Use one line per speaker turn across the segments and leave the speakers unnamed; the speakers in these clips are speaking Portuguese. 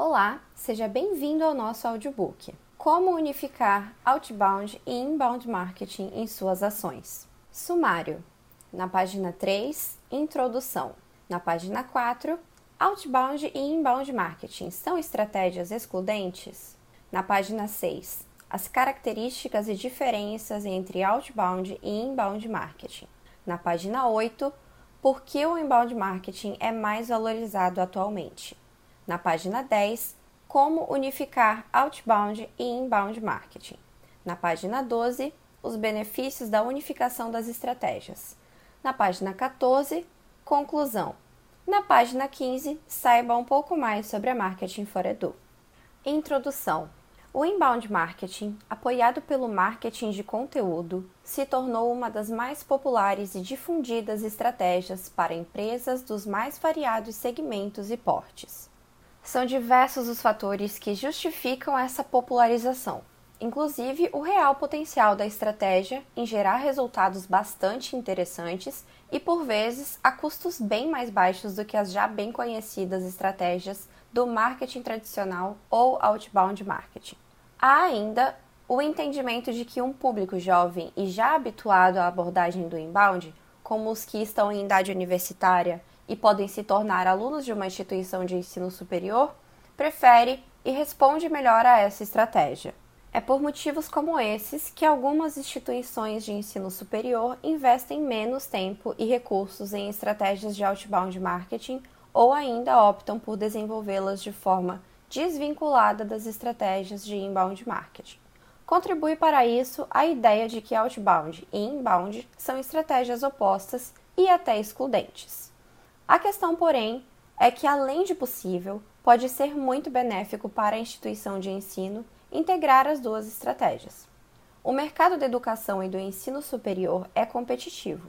Olá, seja bem-vindo ao nosso audiobook. Como unificar outbound e inbound marketing em suas ações. Sumário. Na página 3, introdução. Na página 4, outbound e inbound marketing são estratégias excludentes? Na página 6, as características e diferenças entre outbound e inbound marketing. Na página 8, por que o inbound marketing é mais valorizado atualmente? Na página 10, como unificar outbound e inbound marketing. Na página 12, os benefícios da unificação das estratégias. Na página 14, conclusão. Na página 15, saiba um pouco mais sobre a Marketing for Edu. Introdução. O inbound marketing, apoiado pelo marketing de conteúdo, se tornou uma das mais populares e difundidas estratégias para empresas dos mais variados segmentos e portes. São diversos os fatores que justificam essa popularização, inclusive o real potencial da estratégia em gerar resultados bastante interessantes e, por vezes, a custos bem mais baixos do que as já bem conhecidas estratégias do marketing tradicional ou outbound marketing. Há ainda o entendimento de que um público jovem e já habituado à abordagem do inbound, como os que estão em idade universitária e podem se tornar alunos de uma instituição de ensino superior, prefere e responde melhor a essa estratégia. É por motivos como esses que algumas instituições de ensino superior investem menos tempo e recursos em estratégias de outbound marketing ou ainda optam por desenvolvê-las de forma desvinculada das estratégias de inbound marketing. Contribui para isso a ideia de que outbound e inbound são estratégias opostas e até excludentes. A questão, porém, é que, além de possível, pode ser muito benéfico para a instituição de ensino integrar as duas estratégias. O mercado da educação e do ensino superior é competitivo,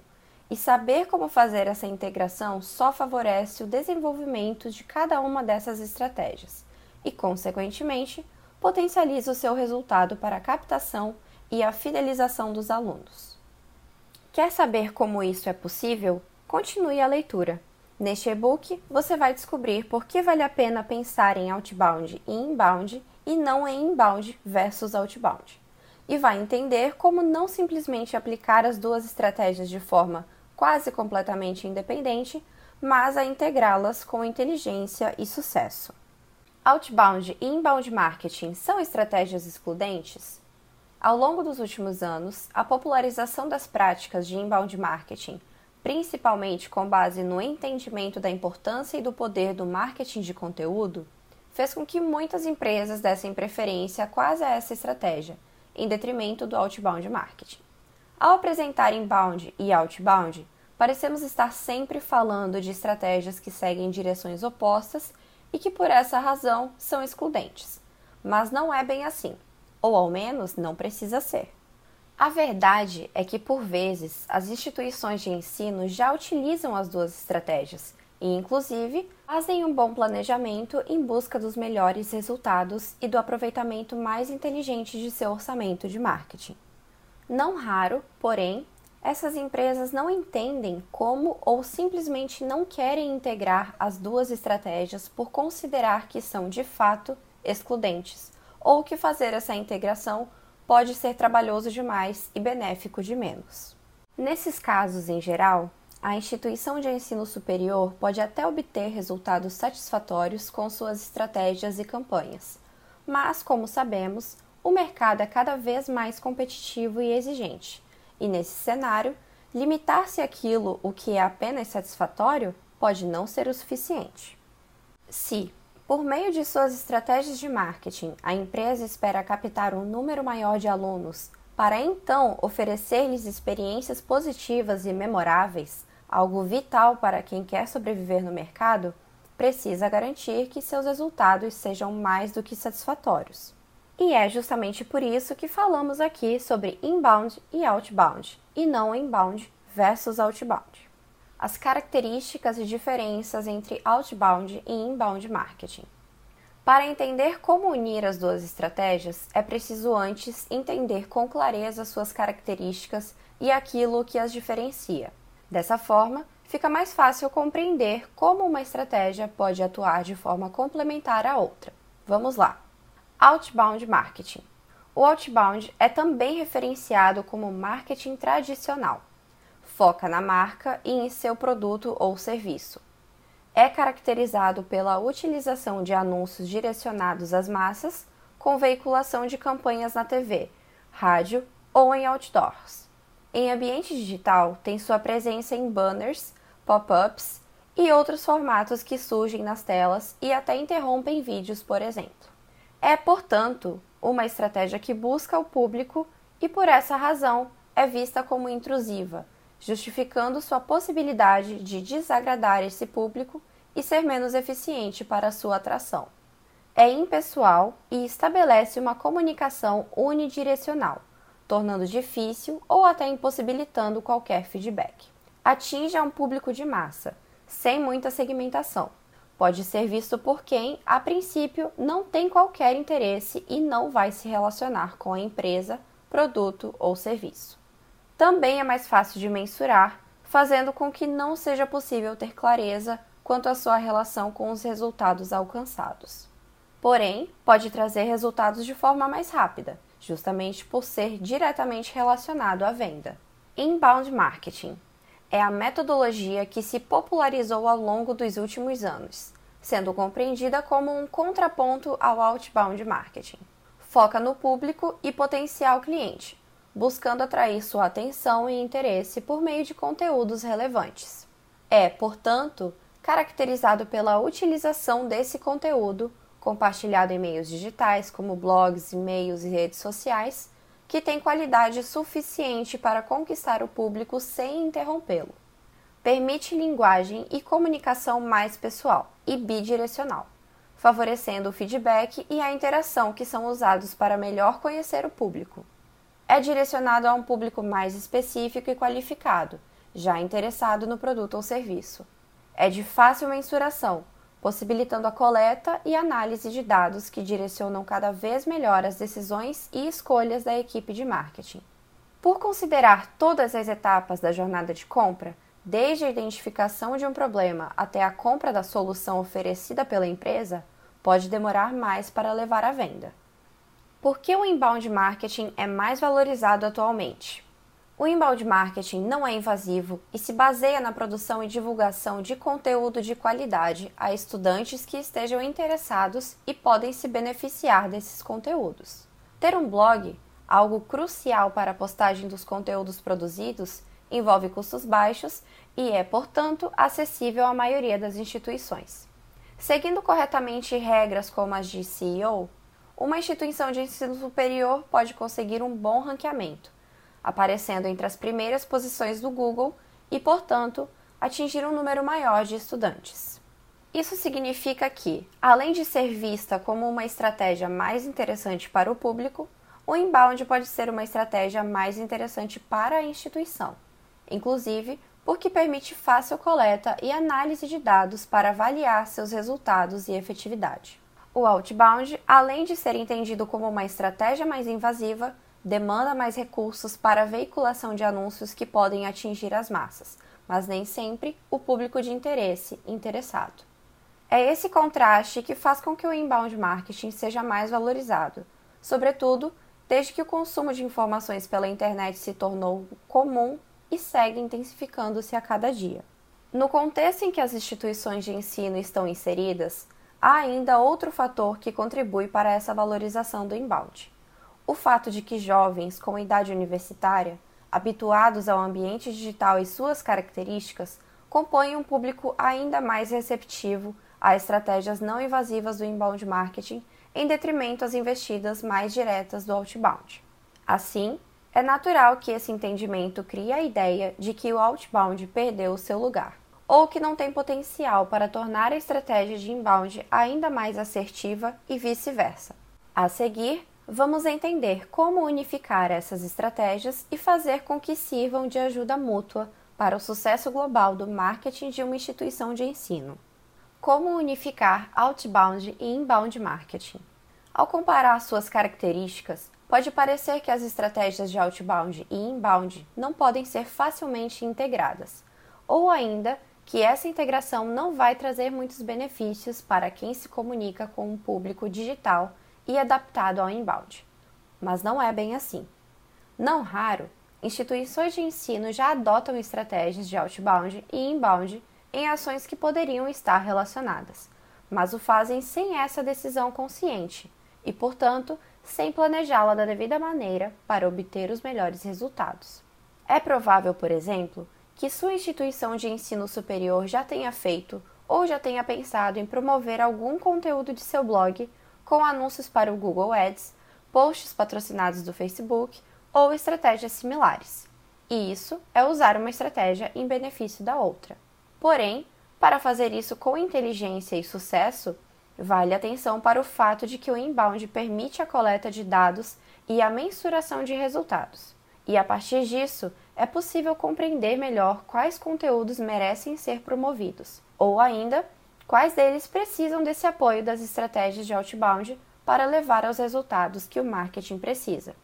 e saber como fazer essa integração só favorece o desenvolvimento de cada uma dessas estratégias e, consequentemente, potencializa o seu resultado para a captação e a fidelização dos alunos. Quer saber como isso é possível? Continue a leitura. Neste e-book, você vai descobrir por que vale a pena pensar em outbound e inbound e não em inbound versus outbound. E vai entender como não simplesmente aplicar as duas estratégias de forma quase completamente independente, mas a integrá-las com inteligência e sucesso. Outbound e inbound marketing são estratégias excludentes? Ao longo dos últimos anos, a popularização das práticas de inbound marketing principalmente com base no entendimento da importância e do poder do marketing de conteúdo, fez com que muitas empresas dessem preferência quase a essa estratégia, em detrimento do outbound marketing. Ao apresentar inbound e outbound, parecemos estar sempre falando de estratégias que seguem direções opostas e que por essa razão são excludentes. Mas não é bem assim, ou ao menos não precisa ser. A verdade é que, por vezes, as instituições de ensino já utilizam as duas estratégias e, inclusive, fazem um bom planejamento em busca dos melhores resultados e do aproveitamento mais inteligente de seu orçamento de marketing. Não raro, porém, essas empresas não entendem como ou simplesmente não querem integrar as duas estratégias por considerar que são de fato excludentes, ou que fazer essa integração pode ser trabalhoso demais e benéfico de menos. Nesses casos, em geral, a instituição de ensino superior pode até obter resultados satisfatórios com suas estratégias e campanhas, mas, como sabemos, o mercado é cada vez mais competitivo e exigente, e nesse cenário, limitar-se àquilo o que é apenas satisfatório pode não ser o suficiente. Se, por meio de suas estratégias de marketing, a empresa espera captar um número maior de alunos para então oferecer-lhes experiências positivas e memoráveis, algo vital para quem quer sobreviver no mercado, precisa garantir que seus resultados sejam mais do que satisfatórios. E é justamente por isso que falamos aqui sobre inbound e outbound, e não inbound versus outbound as características e diferenças entre outbound e inbound marketing. Para entender como unir as duas estratégias, é preciso antes entender com clareza suas características e aquilo que as diferencia. Dessa forma, fica mais fácil compreender como uma estratégia pode atuar de forma complementar à outra. Vamos lá. Outbound marketing. O outbound é também referenciado como marketing tradicional. Foca na marca e em seu produto ou serviço. É caracterizado pela utilização de anúncios direcionados às massas, com veiculação de campanhas na TV, rádio ou em outdoors. Em ambiente digital, tem sua presença em banners, pop-ups e outros formatos que surgem nas telas e até interrompem vídeos, por exemplo. É, portanto, uma estratégia que busca o público e, por essa razão, é vista como intrusiva, justificando sua possibilidade de desagradar esse público e ser menos eficiente para sua atração. É impessoal e estabelece uma comunicação unidirecional, tornando difícil ou até impossibilitando qualquer feedback. Atinge a um público de massa, sem muita segmentação. Pode ser visto por quem, a princípio, não tem qualquer interesse e não vai se relacionar com a empresa, produto ou serviço. Também é mais fácil de mensurar, fazendo com que não seja possível ter clareza quanto à sua relação com os resultados alcançados. Porém, pode trazer resultados de forma mais rápida, justamente por ser diretamente relacionado à venda. Inbound Marketing é a metodologia que se popularizou ao longo dos últimos anos, sendo compreendida como um contraponto ao outbound marketing. Foca no público e potencial cliente, buscando atrair sua atenção e interesse por meio de conteúdos relevantes. É, portanto, caracterizado pela utilização desse conteúdo compartilhado em meios digitais, como blogs, e-mails e redes sociais, que tem qualidade suficiente para conquistar o público sem interrompê-lo. Permite linguagem e comunicação mais pessoal e bidirecional, favorecendo o feedback e a interação que são usados para melhor conhecer o público. É direcionado a um público mais específico e qualificado, já interessado no produto ou serviço. É de fácil mensuração, possibilitando a coleta e análise de dados que direcionam cada vez melhor as decisões e escolhas da equipe de marketing. Por considerar todas as etapas da jornada de compra, desde a identificação de um problema até a compra da solução oferecida pela empresa, pode demorar mais para levar à venda. Por que o inbound marketing é mais valorizado atualmente? O inbound marketing não é invasivo e se baseia na produção e divulgação de conteúdo de qualidade a estudantes que estejam interessados e podem se beneficiar desses conteúdos. Ter um blog, algo crucial para a postagem dos conteúdos produzidos, envolve custos baixos e é, portanto, acessível à maioria das instituições. Seguindo corretamente regras como as de CEO, uma instituição de ensino superior pode conseguir um bom ranqueamento aparecendo entre as primeiras posições do Google e, portanto, atingir um número maior de estudantes. Isso significa que, além de ser vista como uma estratégia mais interessante para o público, o inbound pode ser uma estratégia mais interessante para a instituição, inclusive porque permite fácil coleta e análise de dados para avaliar seus resultados e efetividade. O outbound, além de ser entendido como uma estratégia mais invasiva, demanda mais recursos para a veiculação de anúncios que podem atingir as massas, mas nem sempre o público de interesse interessado. É esse contraste que faz com que o inbound marketing seja mais valorizado, sobretudo desde que o consumo de informações pela internet se tornou comum e segue intensificando-se a cada dia. No contexto em que as instituições de ensino estão inseridas, há ainda outro fator que contribui para essa valorização do inbound o fato de que jovens com idade universitária, habituados ao ambiente digital e suas características, compõem um público ainda mais receptivo a estratégias não invasivas do inbound marketing em detrimento às investidas mais diretas do outbound. Assim, é natural que esse entendimento crie a ideia de que o outbound perdeu o seu lugar, ou que não tem potencial para tornar a estratégia de inbound ainda mais assertiva e vice-versa. A seguir, vamos entender como unificar essas estratégias e fazer com que sirvam de ajuda mútua para o sucesso global do marketing de uma instituição de ensino. Como unificar outbound e inbound marketing? Ao comparar suas características, pode parecer que as estratégias de outbound e inbound não podem ser facilmente integradas, ou ainda que essa integração não vai trazer muitos benefícios para quem se comunica com um público digital e adaptado ao inbound. Mas não é bem assim. Não raro, instituições de ensino já adotam estratégias de outbound e inbound em ações que poderiam estar relacionadas, mas o fazem sem essa decisão consciente e, portanto, sem planejá-la da devida maneira para obter os melhores resultados. É provável, por exemplo, que sua instituição de ensino superior já tenha feito ou já tenha pensado em promover algum conteúdo de seu blog com anúncios para o Google Ads, posts patrocinados do Facebook ou estratégias similares. E isso é usar uma estratégia em benefício da outra. Porém, para fazer isso com inteligência e sucesso, vale atenção para o fato de que o inbound permite a coleta de dados e a mensuração de resultados. E a partir disso, é possível compreender melhor quais conteúdos merecem ser promovidos, ou ainda, quais deles precisam desse apoio das estratégias de outbound para levar aos resultados que o marketing precisa.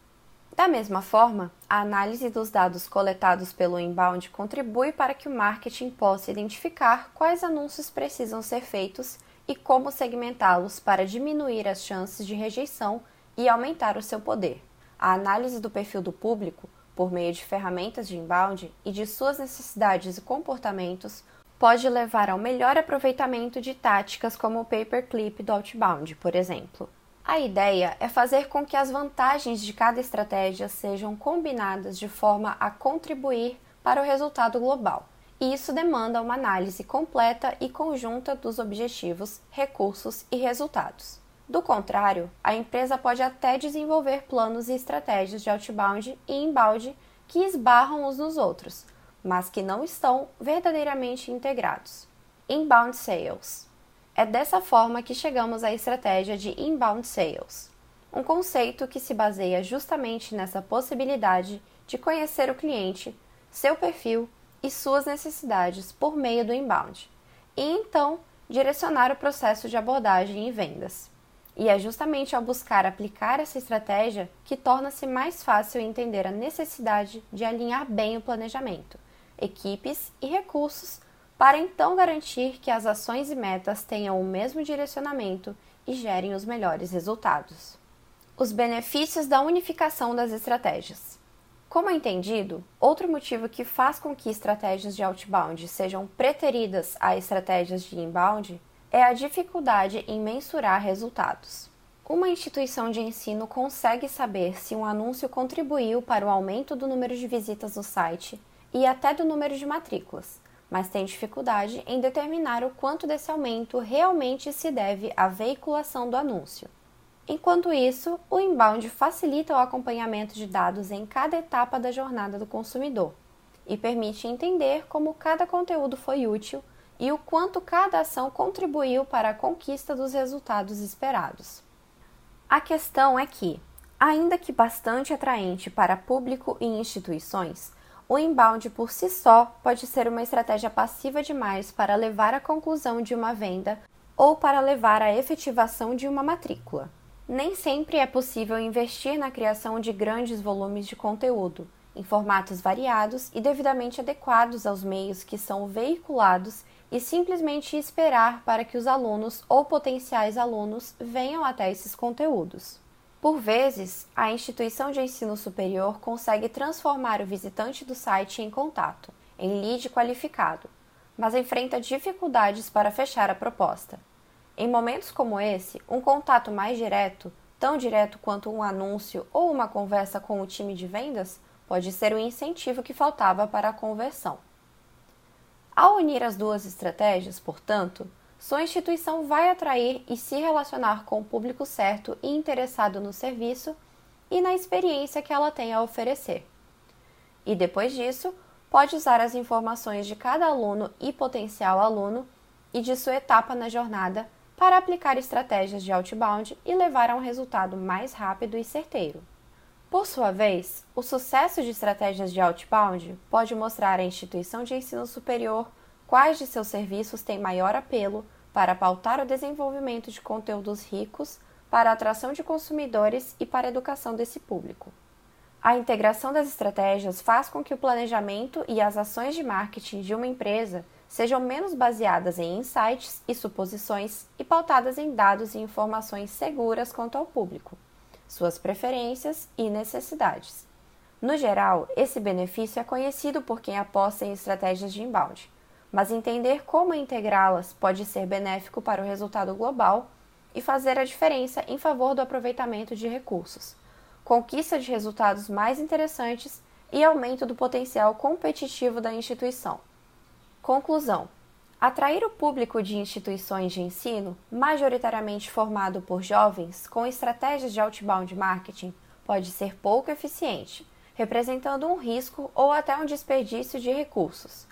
Da mesma forma, a análise dos dados coletados pelo inbound contribui para que o marketing possa identificar quais anúncios precisam ser feitos e como segmentá-los para diminuir as chances de rejeição e aumentar o seu poder. A análise do perfil do público por meio de ferramentas de inbound e de suas necessidades e comportamentos, pode levar ao melhor aproveitamento de táticas como o paperclip do outbound, por exemplo. A ideia é fazer com que as vantagens de cada estratégia sejam combinadas de forma a contribuir para o resultado global. E isso demanda uma análise completa e conjunta dos objetivos, recursos e resultados. Do contrário, a empresa pode até desenvolver planos e estratégias de outbound e inbound que esbarram uns nos outros, mas que não estão verdadeiramente integrados. Inbound Sales é dessa forma que chegamos à estratégia de inbound sales, um conceito que se baseia justamente nessa possibilidade de conhecer o cliente, seu perfil e suas necessidades por meio do inbound, e então direcionar o processo de abordagem e vendas. E é justamente ao buscar aplicar essa estratégia que torna-se mais fácil entender a necessidade de alinhar bem o planejamento, equipes e recursos para então garantir que as ações e metas tenham o mesmo direcionamento e gerem os melhores resultados. Os benefícios da unificação das estratégias. Como é entendido, outro motivo que faz com que estratégias de outbound sejam preteridas a estratégias de inbound é a dificuldade em mensurar resultados. Uma instituição de ensino consegue saber se um anúncio contribuiu para o aumento do número de visitas no site e até do número de matrículas, mas tem dificuldade em determinar o quanto desse aumento realmente se deve à veiculação do anúncio. Enquanto isso, o inbound facilita o acompanhamento de dados em cada etapa da jornada do consumidor e permite entender como cada conteúdo foi útil e o quanto cada ação contribuiu para a conquista dos resultados esperados. A questão é que, ainda que bastante atraente para público e instituições, o inbound por si só pode ser uma estratégia passiva demais para levar à conclusão de uma venda ou para levar à efetivação de uma matrícula. Nem sempre é possível investir na criação de grandes volumes de conteúdo, em formatos variados e devidamente adequados aos meios que são veiculados e simplesmente esperar para que os alunos ou potenciais alunos venham até esses conteúdos. Por vezes, a instituição de ensino superior consegue transformar o visitante do site em contato, em lead qualificado, mas enfrenta dificuldades para fechar a proposta. Em momentos como esse, um contato mais direto, tão direto quanto um anúncio ou uma conversa com o time de vendas, pode ser o incentivo que faltava para a conversão. Ao unir as duas estratégias, portanto, sua instituição vai atrair e se relacionar com o público certo e interessado no serviço e na experiência que ela tem a oferecer. E depois disso, pode usar as informações de cada aluno e potencial aluno e de sua etapa na jornada para aplicar estratégias de outbound e levar a um resultado mais rápido e certeiro. Por sua vez, o sucesso de estratégias de outbound pode mostrar à instituição de ensino superior quais de seus serviços têm maior apelo para pautar o desenvolvimento de conteúdos ricos para a atração de consumidores e para a educação desse público. A integração das estratégias faz com que o planejamento e as ações de marketing de uma empresa sejam menos baseadas em insights e suposições e pautadas em dados e informações seguras quanto ao público, suas preferências e necessidades. No geral, esse benefício é conhecido por quem aposta em estratégias de inbound, mas entender como integrá-las pode ser benéfico para o resultado global e fazer a diferença em favor do aproveitamento de recursos, conquista de resultados mais interessantes e aumento do potencial competitivo da instituição. Conclusão: Atrair o público de instituições de ensino, majoritariamente formado por jovens, com estratégias de outbound marketing pode ser pouco eficiente, representando um risco ou até um desperdício de recursos.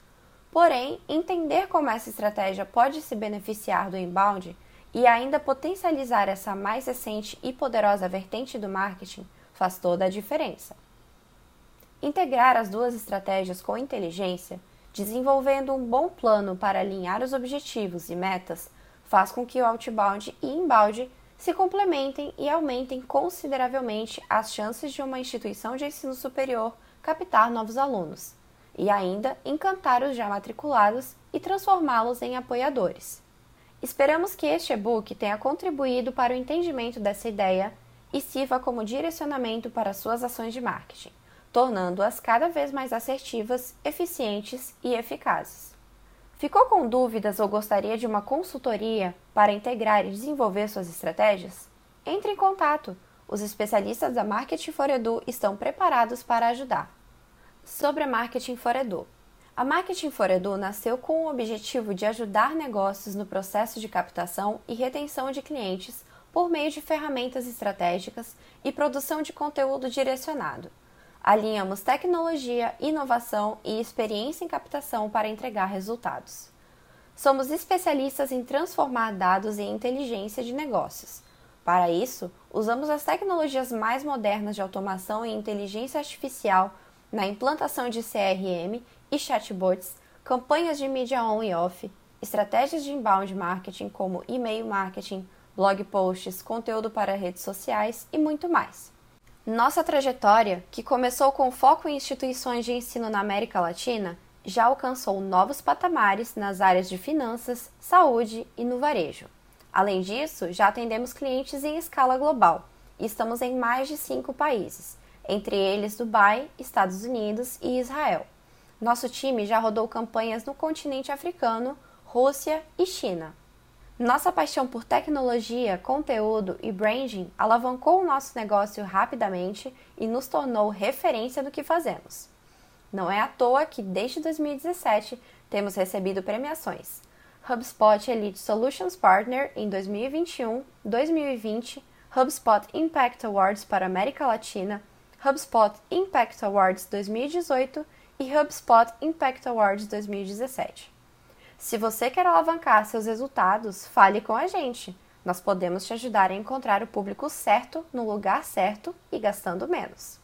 Porém, entender como essa estratégia pode se beneficiar do inbound e ainda potencializar essa mais recente e poderosa vertente do marketing faz toda a diferença. Integrar as duas estratégias com inteligência, desenvolvendo um bom plano para alinhar os objetivos e metas, faz com que o outbound e inbound se complementem e aumentem consideravelmente as chances de uma instituição de ensino superior captar novos alunos e ainda encantar os já matriculados e transformá-los em apoiadores. Esperamos que este e-book tenha contribuído para o entendimento dessa ideia e sirva como direcionamento para suas ações de marketing, tornando-as cada vez mais assertivas, eficientes e eficazes. Ficou com dúvidas ou gostaria de uma consultoria para integrar e desenvolver suas estratégias? Entre em contato! Os especialistas da Marketing for Edu estão preparados para ajudar. Sobre a Marketing for Edu. A Marketing for Edu nasceu com o objetivo de ajudar negócios no processo de captação e retenção de clientes por meio de ferramentas estratégicas e produção de conteúdo direcionado. Alinhamos tecnologia, inovação e experiência em captação para entregar resultados. Somos especialistas em transformar dados em inteligência de negócios. Para isso, usamos as tecnologias mais modernas de automação e inteligência artificial na implantação de CRM e chatbots, campanhas de mídia on e off, estratégias de inbound marketing como e-mail marketing, blog posts, conteúdo para redes sociais e muito mais. Nossa trajetória, que começou com foco em instituições de ensino na América Latina, já alcançou novos patamares nas áreas de finanças, saúde e no varejo. Além disso, já atendemos clientes em escala global e estamos em mais de cinco países, entre eles Dubai, Estados Unidos e Israel. Nosso time já rodou campanhas no continente africano, Rússia e China. Nossa paixão por tecnologia, conteúdo e branding alavancou o nosso negócio rapidamente e nos tornou referência do que fazemos. Não é à toa que desde 2017 temos recebido premiações. HubSpot Elite Solutions Partner em 2021, 2020, HubSpot Impact Awards para América Latina, HubSpot Impact Awards 2018 e HubSpot Impact Awards 2017. Se você quer alavancar seus resultados, fale com a gente. Nós podemos te ajudar a encontrar o público certo no lugar certo e gastando menos.